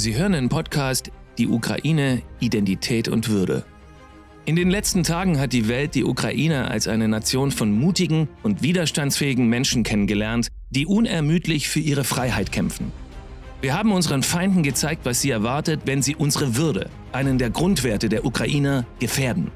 Sie hören den Podcast Die Ukraine, Identität und Würde. In den letzten Tagen hat die Welt die Ukraine als eine Nation von mutigen und widerstandsfähigen Menschen kennengelernt, die unermüdlich für ihre Freiheit kämpfen. Wir haben unseren Feinden gezeigt, was sie erwartet, wenn sie unsere Würde, einen der Grundwerte der Ukrainer, gefährden.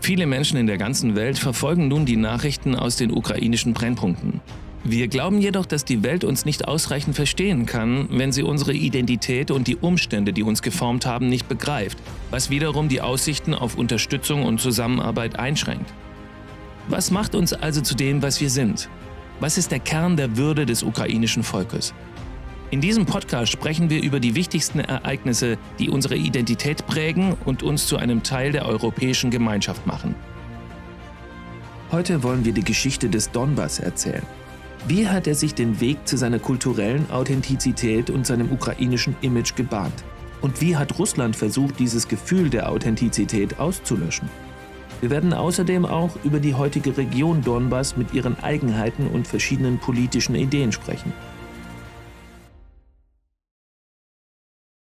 Viele Menschen in der ganzen Welt verfolgen nun die Nachrichten aus den ukrainischen Brennpunkten. Wir glauben jedoch, dass die Welt uns nicht ausreichend verstehen kann, wenn sie unsere Identität und die Umstände, die uns geformt haben, nicht begreift, was wiederum die Aussichten auf Unterstützung und Zusammenarbeit einschränkt. Was macht uns also zu dem, was wir sind? Was ist der Kern der Würde des ukrainischen Volkes? In diesem Podcast sprechen wir über die wichtigsten Ereignisse, die unsere Identität prägen und uns zu einem Teil der europäischen Gemeinschaft machen. Heute wollen wir die Geschichte des Donbass erzählen. Wie hat er sich den Weg zu seiner kulturellen Authentizität und seinem ukrainischen Image gebahnt? Und wie hat Russland versucht, dieses Gefühl der Authentizität auszulöschen? Wir werden außerdem auch über die heutige Region Donbass mit ihren Eigenheiten und verschiedenen politischen Ideen sprechen.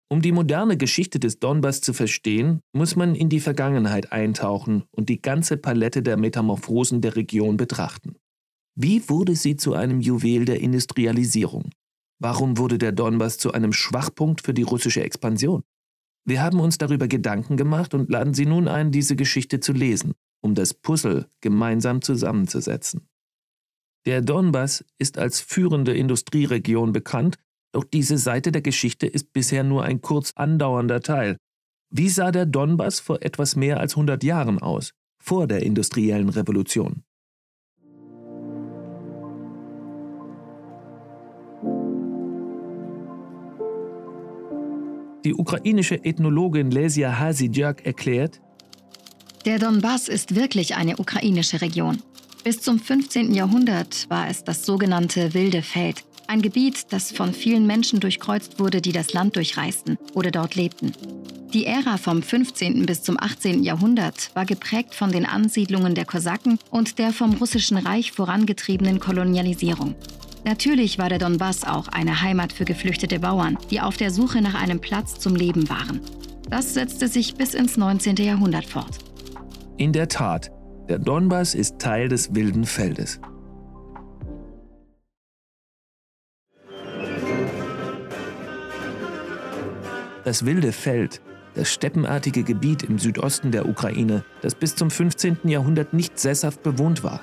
Um die moderne Geschichte des Donbass zu verstehen, muss man in die Vergangenheit eintauchen und die ganze Palette der Metamorphosen der Region betrachten. Wie wurde sie zu einem Juwel der Industrialisierung? Warum wurde der Donbass zu einem Schwachpunkt für die russische Expansion? Wir haben uns darüber Gedanken gemacht und laden Sie nun ein, diese Geschichte zu lesen, um das Puzzle gemeinsam zusammenzusetzen. Der Donbass ist als führende Industrieregion bekannt, doch diese Seite der Geschichte ist bisher nur ein kurz andauernder Teil. Wie sah der Donbass vor etwas mehr als 100 Jahren aus, vor der industriellen Revolution? Die ukrainische Ethnologin Lesia Hasidjak erklärt, der Donbass ist wirklich eine ukrainische Region. Bis zum 15. Jahrhundert war es das sogenannte Wilde Feld, ein Gebiet, das von vielen Menschen durchkreuzt wurde, die das Land durchreisten oder dort lebten. Die Ära vom 15. bis zum 18. Jahrhundert war geprägt von den Ansiedlungen der Kosaken und der vom Russischen Reich vorangetriebenen Kolonialisierung. Natürlich war der Donbass auch eine Heimat für geflüchtete Bauern, die auf der Suche nach einem Platz zum Leben waren. Das setzte sich bis ins 19. Jahrhundert fort. In der Tat, der Donbass ist Teil des wilden Feldes. Das wilde Feld, das steppenartige Gebiet im Südosten der Ukraine, das bis zum 15. Jahrhundert nicht sesshaft bewohnt war.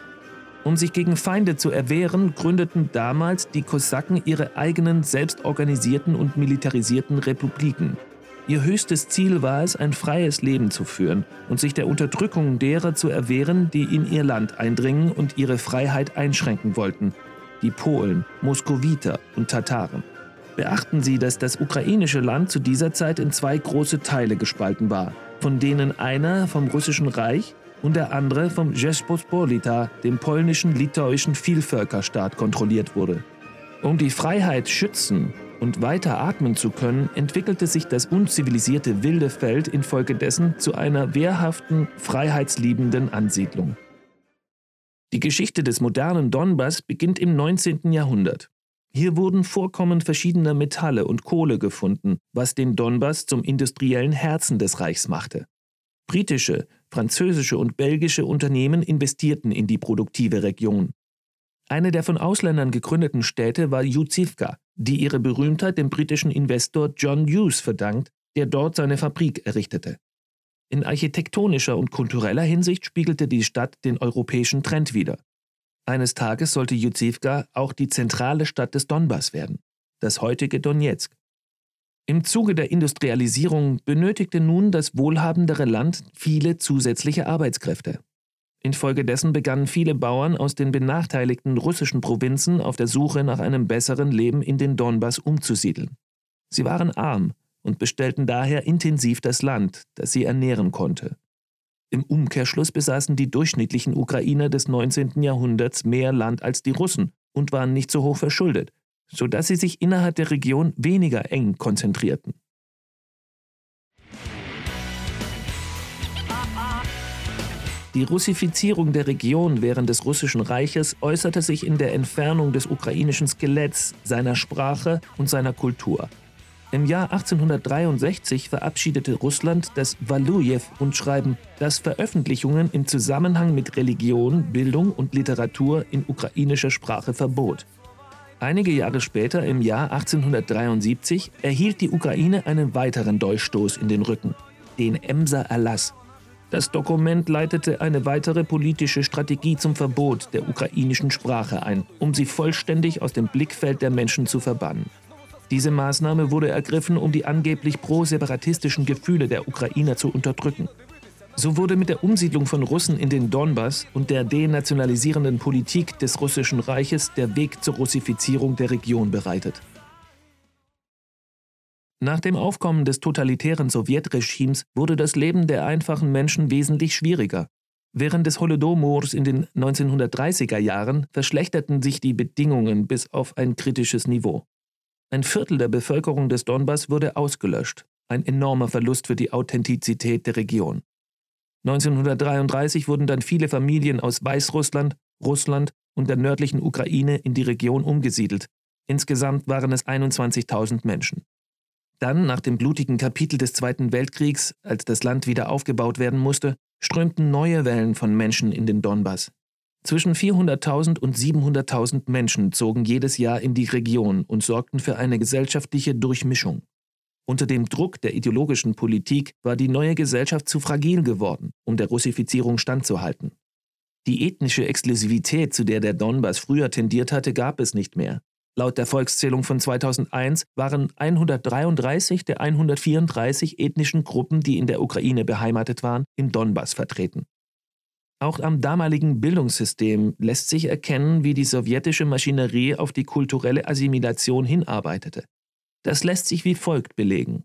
Um sich gegen Feinde zu erwehren, gründeten damals die Kosaken ihre eigenen selbstorganisierten und militarisierten Republiken. Ihr höchstes Ziel war es, ein freies Leben zu führen und sich der Unterdrückung derer zu erwehren, die in ihr Land eindringen und ihre Freiheit einschränken wollten, die Polen, Moskowiter und Tataren. Beachten Sie, dass das ukrainische Land zu dieser Zeit in zwei große Teile gespalten war, von denen einer vom Russischen Reich und der andere vom Rzeczpospolita, dem polnischen litauischen Vielvölkerstaat, kontrolliert wurde. Um die Freiheit schützen und weiter atmen zu können, entwickelte sich das unzivilisierte wilde Feld infolgedessen zu einer wehrhaften, freiheitsliebenden Ansiedlung. Die Geschichte des modernen Donbass beginnt im 19. Jahrhundert. Hier wurden Vorkommen verschiedener Metalle und Kohle gefunden, was den Donbass zum industriellen Herzen des Reichs machte. Britische, französische und belgische Unternehmen investierten in die produktive Region. Eine der von Ausländern gegründeten Städte war Juzivka, die ihre Berühmtheit dem britischen Investor John Hughes verdankt, der dort seine Fabrik errichtete. In architektonischer und kultureller Hinsicht spiegelte die Stadt den europäischen Trend wider. Eines Tages sollte Juzivka auch die zentrale Stadt des Donbass werden, das heutige Donetsk. Im Zuge der Industrialisierung benötigte nun das wohlhabendere Land viele zusätzliche Arbeitskräfte. Infolgedessen begannen viele Bauern aus den benachteiligten russischen Provinzen auf der Suche nach einem besseren Leben in den Donbass umzusiedeln. Sie waren arm und bestellten daher intensiv das Land, das sie ernähren konnte. Im Umkehrschluss besaßen die durchschnittlichen Ukrainer des 19. Jahrhunderts mehr Land als die Russen und waren nicht so hoch verschuldet, sodass sie sich innerhalb der Region weniger eng konzentrierten. Die Russifizierung der Region während des Russischen Reiches äußerte sich in der Entfernung des ukrainischen Skeletts, seiner Sprache und seiner Kultur. Im Jahr 1863 verabschiedete Russland das Walujew-Rundschreiben, das Veröffentlichungen im Zusammenhang mit Religion, Bildung und Literatur in ukrainischer Sprache verbot. Einige Jahre später, im Jahr 1873, erhielt die Ukraine einen weiteren Dolchstoß in den Rücken, den Emser Erlass. Das Dokument leitete eine weitere politische Strategie zum Verbot der ukrainischen Sprache ein, um sie vollständig aus dem Blickfeld der Menschen zu verbannen. Diese Maßnahme wurde ergriffen, um die angeblich pro-separatistischen Gefühle der Ukrainer zu unterdrücken. So wurde mit der Umsiedlung von Russen in den Donbass und der denationalisierenden Politik des Russischen Reiches der Weg zur Russifizierung der Region bereitet. Nach dem Aufkommen des totalitären Sowjetregimes wurde das Leben der einfachen Menschen wesentlich schwieriger. Während des Holodomors in den 1930er Jahren verschlechterten sich die Bedingungen bis auf ein kritisches Niveau. Ein Viertel der Bevölkerung des Donbass wurde ausgelöscht, ein enormer Verlust für die Authentizität der Region. 1933 wurden dann viele Familien aus Weißrussland, Russland und der nördlichen Ukraine in die Region umgesiedelt. Insgesamt waren es 21.000 Menschen. Dann, nach dem blutigen Kapitel des Zweiten Weltkriegs, als das Land wieder aufgebaut werden musste, strömten neue Wellen von Menschen in den Donbass. Zwischen 400.000 und 700.000 Menschen zogen jedes Jahr in die Region und sorgten für eine gesellschaftliche Durchmischung. Unter dem Druck der ideologischen Politik war die neue Gesellschaft zu fragil geworden, um der Russifizierung standzuhalten. Die ethnische Exklusivität, zu der der Donbass früher tendiert hatte, gab es nicht mehr. Laut der Volkszählung von 2001 waren 133 der 134 ethnischen Gruppen, die in der Ukraine beheimatet waren, im Donbass vertreten. Auch am damaligen Bildungssystem lässt sich erkennen, wie die sowjetische Maschinerie auf die kulturelle Assimilation hinarbeitete. Das lässt sich wie folgt belegen.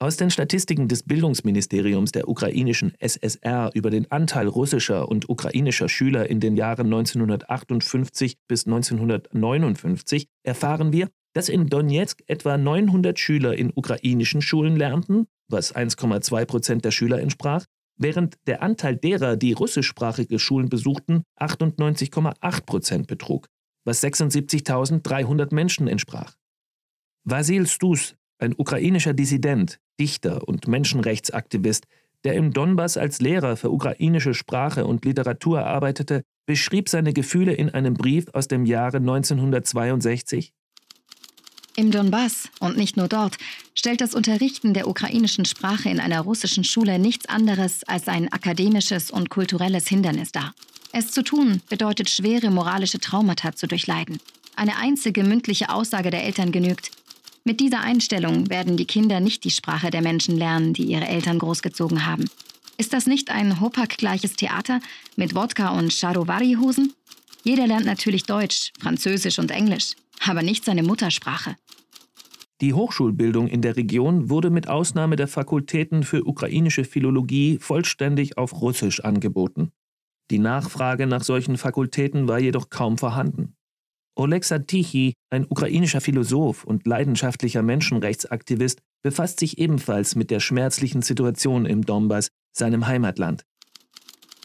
Aus den Statistiken des Bildungsministeriums der ukrainischen SSR über den Anteil russischer und ukrainischer Schüler in den Jahren 1958 bis 1959 erfahren wir, dass in Donetsk etwa 900 Schüler in ukrainischen Schulen lernten, was 1,2 Prozent der Schüler entsprach, während der Anteil derer, die russischsprachige Schulen besuchten, 98,8 Prozent betrug, was 76.300 Menschen entsprach. Vasil Stus, ein ukrainischer Dissident, Dichter und Menschenrechtsaktivist, der im Donbass als Lehrer für ukrainische Sprache und Literatur arbeitete, beschrieb seine Gefühle in einem Brief aus dem Jahre 1962 im Donbass und nicht nur dort stellt das Unterrichten der ukrainischen Sprache in einer russischen Schule nichts anderes als ein akademisches und kulturelles Hindernis dar. Es zu tun bedeutet schwere moralische Traumata zu durchleiden. Eine einzige mündliche Aussage der Eltern genügt. Mit dieser Einstellung werden die Kinder nicht die Sprache der Menschen lernen, die ihre Eltern großgezogen haben. Ist das nicht ein Hopak-gleiches Theater mit Wodka und Charovari-Hosen? Jeder lernt natürlich Deutsch, Französisch und Englisch, aber nicht seine Muttersprache. Die Hochschulbildung in der Region wurde mit Ausnahme der Fakultäten für ukrainische Philologie vollständig auf Russisch angeboten. Die Nachfrage nach solchen Fakultäten war jedoch kaum vorhanden. Oleg Satichy, ein ukrainischer Philosoph und leidenschaftlicher Menschenrechtsaktivist, befasst sich ebenfalls mit der schmerzlichen Situation im Donbass, seinem Heimatland.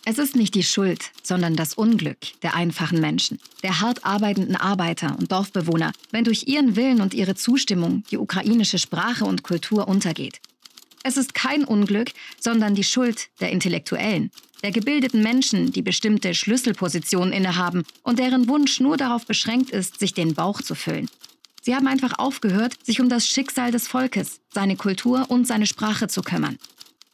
Es ist nicht die Schuld, sondern das Unglück der einfachen Menschen, der hart arbeitenden Arbeiter und Dorfbewohner, wenn durch ihren Willen und ihre Zustimmung die ukrainische Sprache und Kultur untergeht. Es ist kein Unglück, sondern die Schuld der Intellektuellen, der gebildeten Menschen, die bestimmte Schlüsselpositionen innehaben und deren Wunsch nur darauf beschränkt ist, sich den Bauch zu füllen. Sie haben einfach aufgehört, sich um das Schicksal des Volkes, seine Kultur und seine Sprache zu kümmern.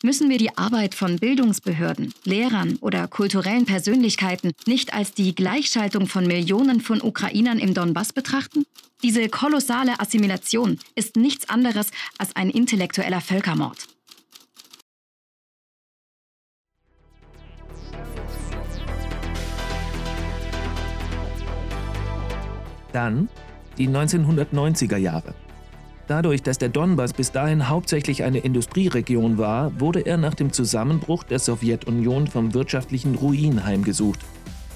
Müssen wir die Arbeit von Bildungsbehörden, Lehrern oder kulturellen Persönlichkeiten nicht als die Gleichschaltung von Millionen von Ukrainern im Donbass betrachten? Diese kolossale Assimilation ist nichts anderes als ein intellektueller Völkermord. Dann die 1990er Jahre. Dadurch, dass der Donbass bis dahin hauptsächlich eine Industrieregion war, wurde er nach dem Zusammenbruch der Sowjetunion vom wirtschaftlichen Ruin heimgesucht.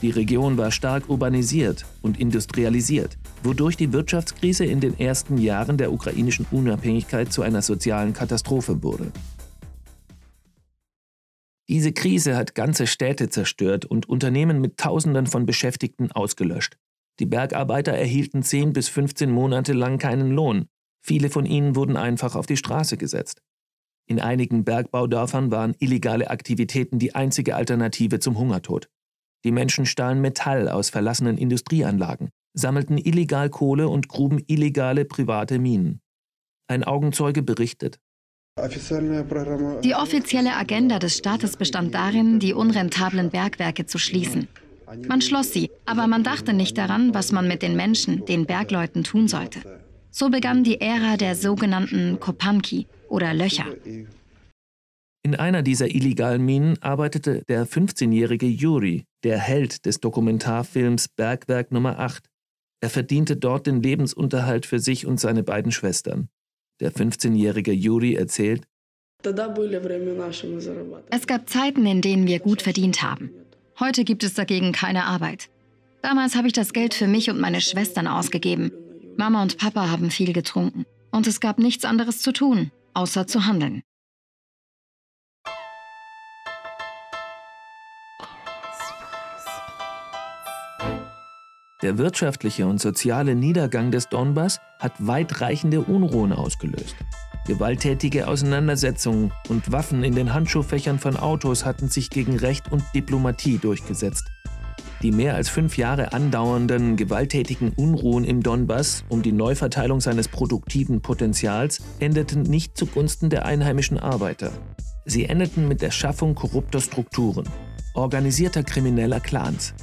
Die Region war stark urbanisiert und industrialisiert, wodurch die Wirtschaftskrise in den ersten Jahren der ukrainischen Unabhängigkeit zu einer sozialen Katastrophe wurde. Diese Krise hat ganze Städte zerstört und Unternehmen mit Tausenden von Beschäftigten ausgelöscht. Die Bergarbeiter erhielten 10 bis 15 Monate lang keinen Lohn Viele von ihnen wurden einfach auf die Straße gesetzt. In einigen Bergbaudörfern waren illegale Aktivitäten die einzige Alternative zum Hungertod. Die Menschen stahlen Metall aus verlassenen Industrieanlagen, sammelten illegal Kohle und gruben illegale private Minen. Ein Augenzeuge berichtet. Die offizielle Agenda des Staates bestand darin, die unrentablen Bergwerke zu schließen. Man schloss sie, aber man dachte nicht daran, was man mit den Menschen, den Bergleuten tun sollte. So begann die Ära der sogenannten Kopanki oder Löcher. In einer dieser illegalen Minen arbeitete der 15-jährige Juri, der Held des Dokumentarfilms Bergwerk Nummer 8. Er verdiente dort den Lebensunterhalt für sich und seine beiden Schwestern. Der 15-jährige Juri erzählt, es gab Zeiten, in denen wir gut verdient haben. Heute gibt es dagegen keine Arbeit. Damals habe ich das Geld für mich und meine Schwestern ausgegeben. Mama und Papa haben viel getrunken. Und es gab nichts anderes zu tun, außer zu handeln. Der wirtschaftliche und soziale Niedergang des Donbass hat weitreichende Unruhen ausgelöst. Gewalttätige Auseinandersetzungen und Waffen in den Handschuhfächern von Autos hatten sich gegen Recht und Diplomatie durchgesetzt. Die mehr als fünf Jahre andauernden gewalttätigen Unruhen im Donbass um die Neuverteilung seines produktiven Potenzials endeten nicht zugunsten der einheimischen Arbeiter. Sie endeten mit der Schaffung korrupter Strukturen, organisierter krimineller Clans,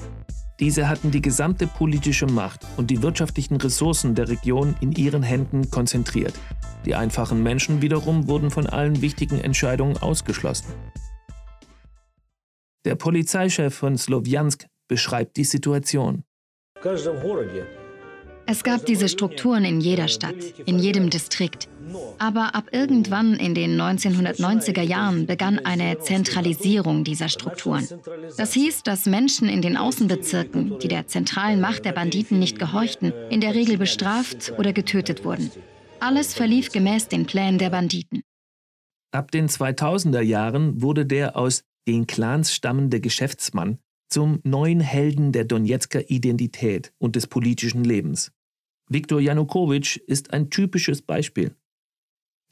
diese hatten die gesamte politische Macht und die wirtschaftlichen Ressourcen der Region in ihren Händen konzentriert. Die einfachen Menschen wiederum wurden von allen wichtigen Entscheidungen ausgeschlossen. Der Polizeichef von Slowiansk beschreibt die Situation. Es gab diese Strukturen in jeder Stadt, in jedem Distrikt. Aber ab irgendwann in den 1990er Jahren begann eine Zentralisierung dieser Strukturen. Das hieß, dass Menschen in den Außenbezirken, die der zentralen Macht der Banditen nicht gehorchten, in der Regel bestraft oder getötet wurden. Alles verlief gemäß den Plänen der Banditen. Ab den 2000er Jahren wurde der aus den Clans stammende Geschäftsmann zum neuen Helden der Donetsker Identität und des politischen Lebens. Viktor Janukowitsch ist ein typisches Beispiel.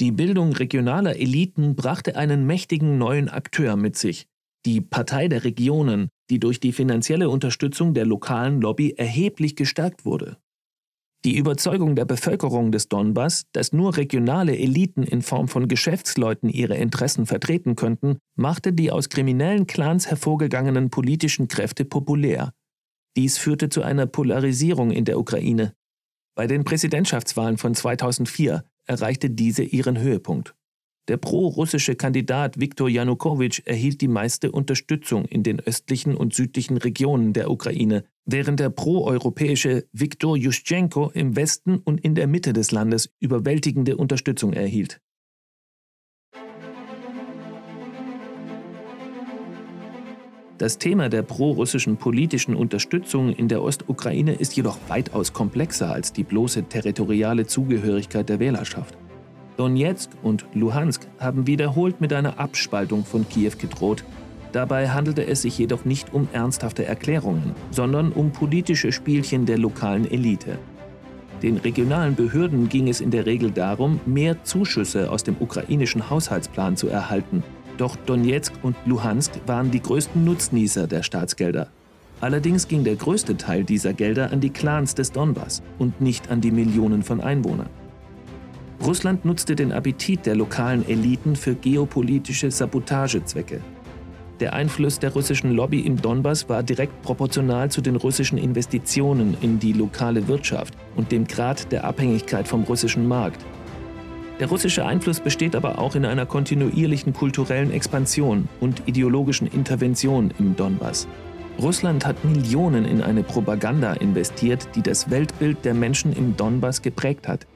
Die Bildung regionaler Eliten brachte einen mächtigen neuen Akteur mit sich, die Partei der Regionen, die durch die finanzielle Unterstützung der lokalen Lobby erheblich gestärkt wurde. Die Überzeugung der Bevölkerung des Donbass, dass nur regionale Eliten in Form von Geschäftsleuten ihre Interessen vertreten könnten, machte die aus kriminellen Clans hervorgegangenen politischen Kräfte populär. Dies führte zu einer Polarisierung in der Ukraine. Bei den Präsidentschaftswahlen von 2004 erreichte diese ihren Höhepunkt. Der pro-russische Kandidat Viktor Janukowitsch erhielt die meiste Unterstützung in den östlichen und südlichen Regionen der Ukraine, während der pro-europäische Viktor Juschenko im Westen und in der Mitte des Landes überwältigende Unterstützung erhielt. Das Thema der prorussischen politischen Unterstützung in der Ostukraine ist jedoch weitaus komplexer als die bloße territoriale Zugehörigkeit der Wählerschaft. Donetsk und Luhansk haben wiederholt mit einer Abspaltung von Kiew gedroht. Dabei handelte es sich jedoch nicht um ernsthafte Erklärungen, sondern um politische Spielchen der lokalen Elite. Den regionalen Behörden ging es in der Regel darum, mehr Zuschüsse aus dem ukrainischen Haushaltsplan zu erhalten doch Donetsk und Luhansk waren die größten Nutznießer der Staatsgelder. Allerdings ging der größte Teil dieser Gelder an die Clans des Donbass und nicht an die Millionen von Einwohnern. Russland nutzte den Appetit der lokalen Eliten für geopolitische Sabotagezwecke. Der Einfluss der russischen Lobby im Donbass war direkt proportional zu den russischen Investitionen in die lokale Wirtschaft und dem Grad der Abhängigkeit vom russischen Markt. Der russische Einfluss besteht aber auch in einer kontinuierlichen kulturellen Expansion und ideologischen Intervention im Donbass. Russland hat Millionen in eine Propaganda investiert, die das Weltbild der Menschen im Donbass geprägt hat.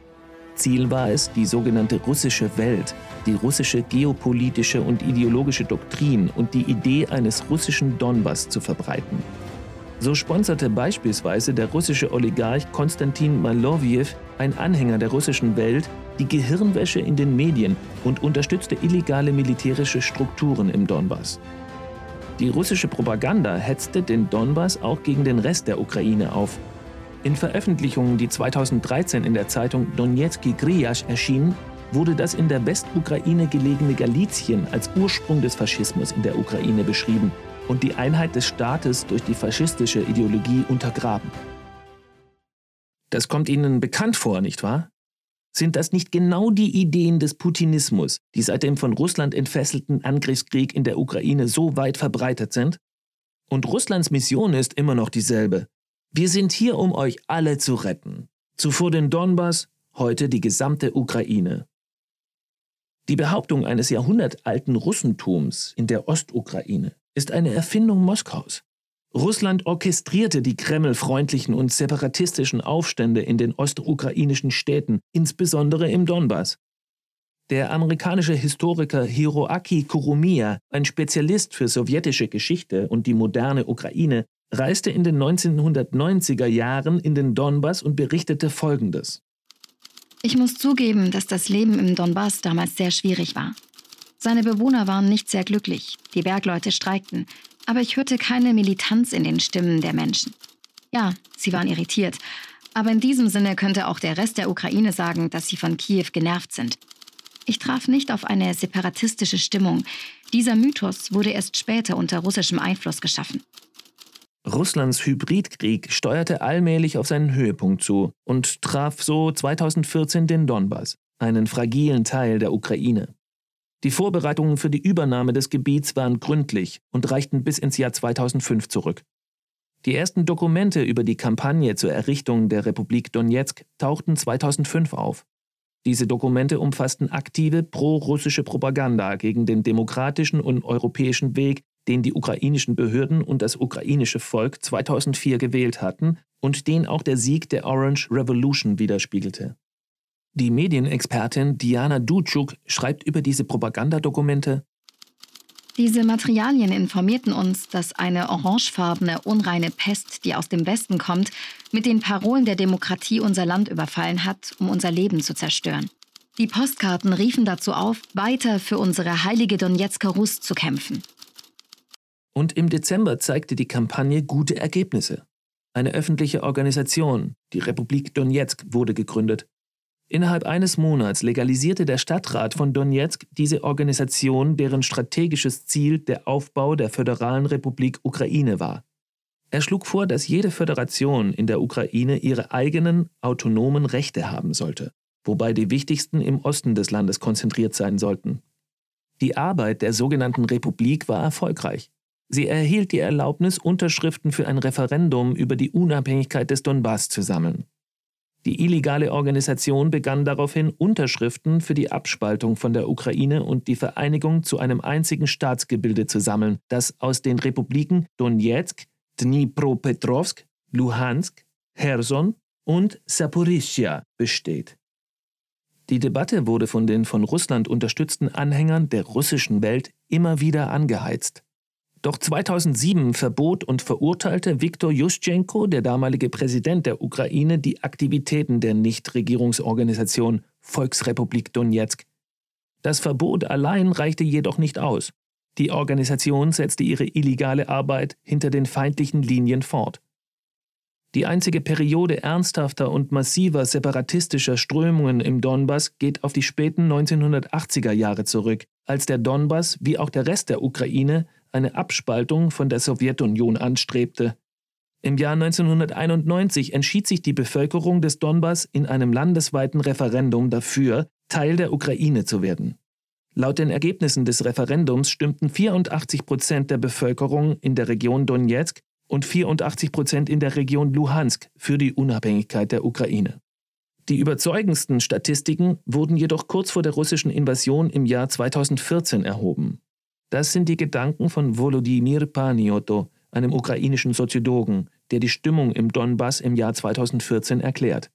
Ziel war es, die sogenannte russische Welt, die russische geopolitische und ideologische Doktrin und die Idee eines russischen Donbass zu verbreiten. So sponserte beispielsweise der russische Oligarch Konstantin Malowjew, ein Anhänger der russischen Welt, die Gehirnwäsche in den Medien und unterstützte illegale militärische Strukturen im Donbass. Die russische Propaganda hetzte den Donbass auch gegen den Rest der Ukraine auf. In Veröffentlichungen, die 2013 in der Zeitung Donetski Grijasch erschienen, wurde das in der Westukraine gelegene Galizien als Ursprung des Faschismus in der Ukraine beschrieben und die Einheit des Staates durch die faschistische Ideologie untergraben. Das kommt Ihnen bekannt vor, nicht wahr? Sind das nicht genau die Ideen des Putinismus, die seit dem von Russland entfesselten Angriffskrieg in der Ukraine so weit verbreitet sind? Und Russlands Mission ist immer noch dieselbe. Wir sind hier, um euch alle zu retten. Zuvor den Donbass, heute die gesamte Ukraine. Die Behauptung eines jahrhundertalten Russentums in der Ostukraine ist eine Erfindung Moskaus. Russland orchestrierte die kremlfreundlichen und separatistischen Aufstände in den ostukrainischen Städten, insbesondere im Donbass. Der amerikanische Historiker Hiroaki Kurumiya, ein Spezialist für sowjetische Geschichte und die moderne Ukraine, reiste in den 1990er Jahren in den Donbass und berichtete Folgendes. Ich muss zugeben, dass das Leben im Donbass damals sehr schwierig war. Seine Bewohner waren nicht sehr glücklich, die Bergleute streikten, aber ich hörte keine Militanz in den Stimmen der Menschen. Ja, sie waren irritiert, aber in diesem Sinne könnte auch der Rest der Ukraine sagen, dass sie von Kiew genervt sind. Ich traf nicht auf eine separatistische Stimmung. Dieser Mythos wurde erst später unter russischem Einfluss geschaffen. Russlands Hybridkrieg steuerte allmählich auf seinen Höhepunkt zu und traf so 2014 den Donbass, einen fragilen Teil der Ukraine. Die Vorbereitungen für die Übernahme des Gebiets waren gründlich und reichten bis ins Jahr 2005 zurück. Die ersten Dokumente über die Kampagne zur Errichtung der Republik Donetsk tauchten 2005 auf. Diese Dokumente umfassten aktive pro-russische Propaganda gegen den demokratischen und europäischen Weg, den die ukrainischen Behörden und das ukrainische Volk 2004 gewählt hatten und den auch der Sieg der Orange Revolution widerspiegelte. Die Medienexpertin Diana Ducuk schreibt über diese Propagandadokumente. Diese Materialien informierten uns, dass eine orangefarbene, unreine Pest, die aus dem Westen kommt, mit den Parolen der Demokratie unser Land überfallen hat, um unser Leben zu zerstören. Die Postkarten riefen dazu auf, weiter für unsere heilige Donetsker Rus zu kämpfen. Und im Dezember zeigte die Kampagne gute Ergebnisse. Eine öffentliche Organisation, die Republik Donetsk, wurde gegründet Innerhalb eines Monats legalisierte der Stadtrat von Donetsk diese Organisation, deren strategisches Ziel der Aufbau der Föderalen Republik Ukraine war. Er schlug vor, dass jede Föderation in der Ukraine ihre eigenen autonomen Rechte haben sollte, wobei die wichtigsten im Osten des Landes konzentriert sein sollten. Die Arbeit der sogenannten Republik war erfolgreich. Sie erhielt die Erlaubnis, Unterschriften für ein Referendum über die Unabhängigkeit des Donbass zu sammeln. Die illegale Organisation begann daraufhin Unterschriften für die Abspaltung von der Ukraine und die Vereinigung zu einem einzigen Staatsgebilde zu sammeln, das aus den Republiken Donetsk, Dnipropetrovsk, Luhansk, Herson und Saporischschja besteht. Die Debatte wurde von den von Russland unterstützten Anhängern der russischen Welt immer wieder angeheizt. Doch 2007 verbot und verurteilte Viktor Juschenko, der damalige Präsident der Ukraine, die Aktivitäten der Nichtregierungsorganisation Volksrepublik Donetsk. Das Verbot allein reichte jedoch nicht aus. Die Organisation setzte ihre illegale Arbeit hinter den feindlichen Linien fort. Die einzige Periode ernsthafter und massiver separatistischer Strömungen im Donbass geht auf die späten 1980er Jahre zurück, als der Donbass wie auch der Rest der Ukraine eine Abspaltung von der Sowjetunion anstrebte. Im Jahr 1991 entschied sich die Bevölkerung des Donbass in einem landesweiten Referendum dafür, Teil der Ukraine zu werden. Laut den Ergebnissen des Referendums stimmten 84 Prozent der Bevölkerung in der Region Donetsk und 84 Prozent in der Region Luhansk für die Unabhängigkeit der Ukraine. Die überzeugendsten Statistiken wurden jedoch kurz vor der russischen Invasion im Jahr 2014 erhoben. Das sind die Gedanken von Volodymyr Panioto, einem ukrainischen Soziologen, der die Stimmung im Donbass im Jahr 2014 erklärt.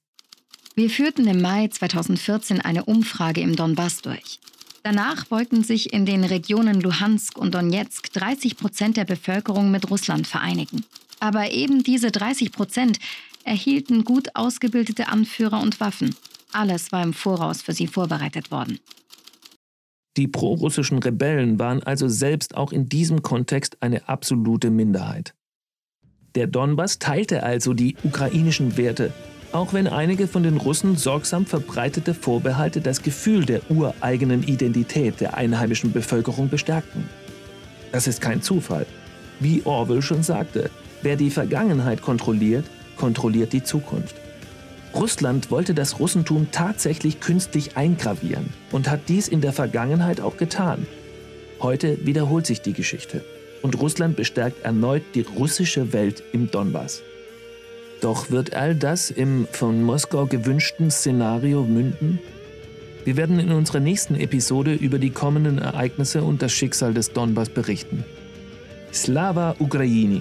Wir führten im Mai 2014 eine Umfrage im Donbass durch. Danach wollten sich in den Regionen Luhansk und Donetsk 30 Prozent der Bevölkerung mit Russland vereinigen. Aber eben diese 30 Prozent erhielten gut ausgebildete Anführer und Waffen. Alles war im Voraus für sie vorbereitet worden. Die prorussischen Rebellen waren also selbst auch in diesem Kontext eine absolute Minderheit. Der Donbass teilte also die ukrainischen Werte, auch wenn einige von den Russen sorgsam verbreitete Vorbehalte das Gefühl der ureigenen Identität der einheimischen Bevölkerung bestärkten. Das ist kein Zufall. Wie Orwell schon sagte, wer die Vergangenheit kontrolliert, kontrolliert die Zukunft. Russland wollte das Russentum tatsächlich künstlich eingravieren und hat dies in der Vergangenheit auch getan. Heute wiederholt sich die Geschichte und Russland bestärkt erneut die russische Welt im Donbass. Doch wird all das im von Moskau gewünschten Szenario münden? Wir werden in unserer nächsten Episode über die kommenden Ereignisse und das Schicksal des Donbass berichten. Slava Ukraini!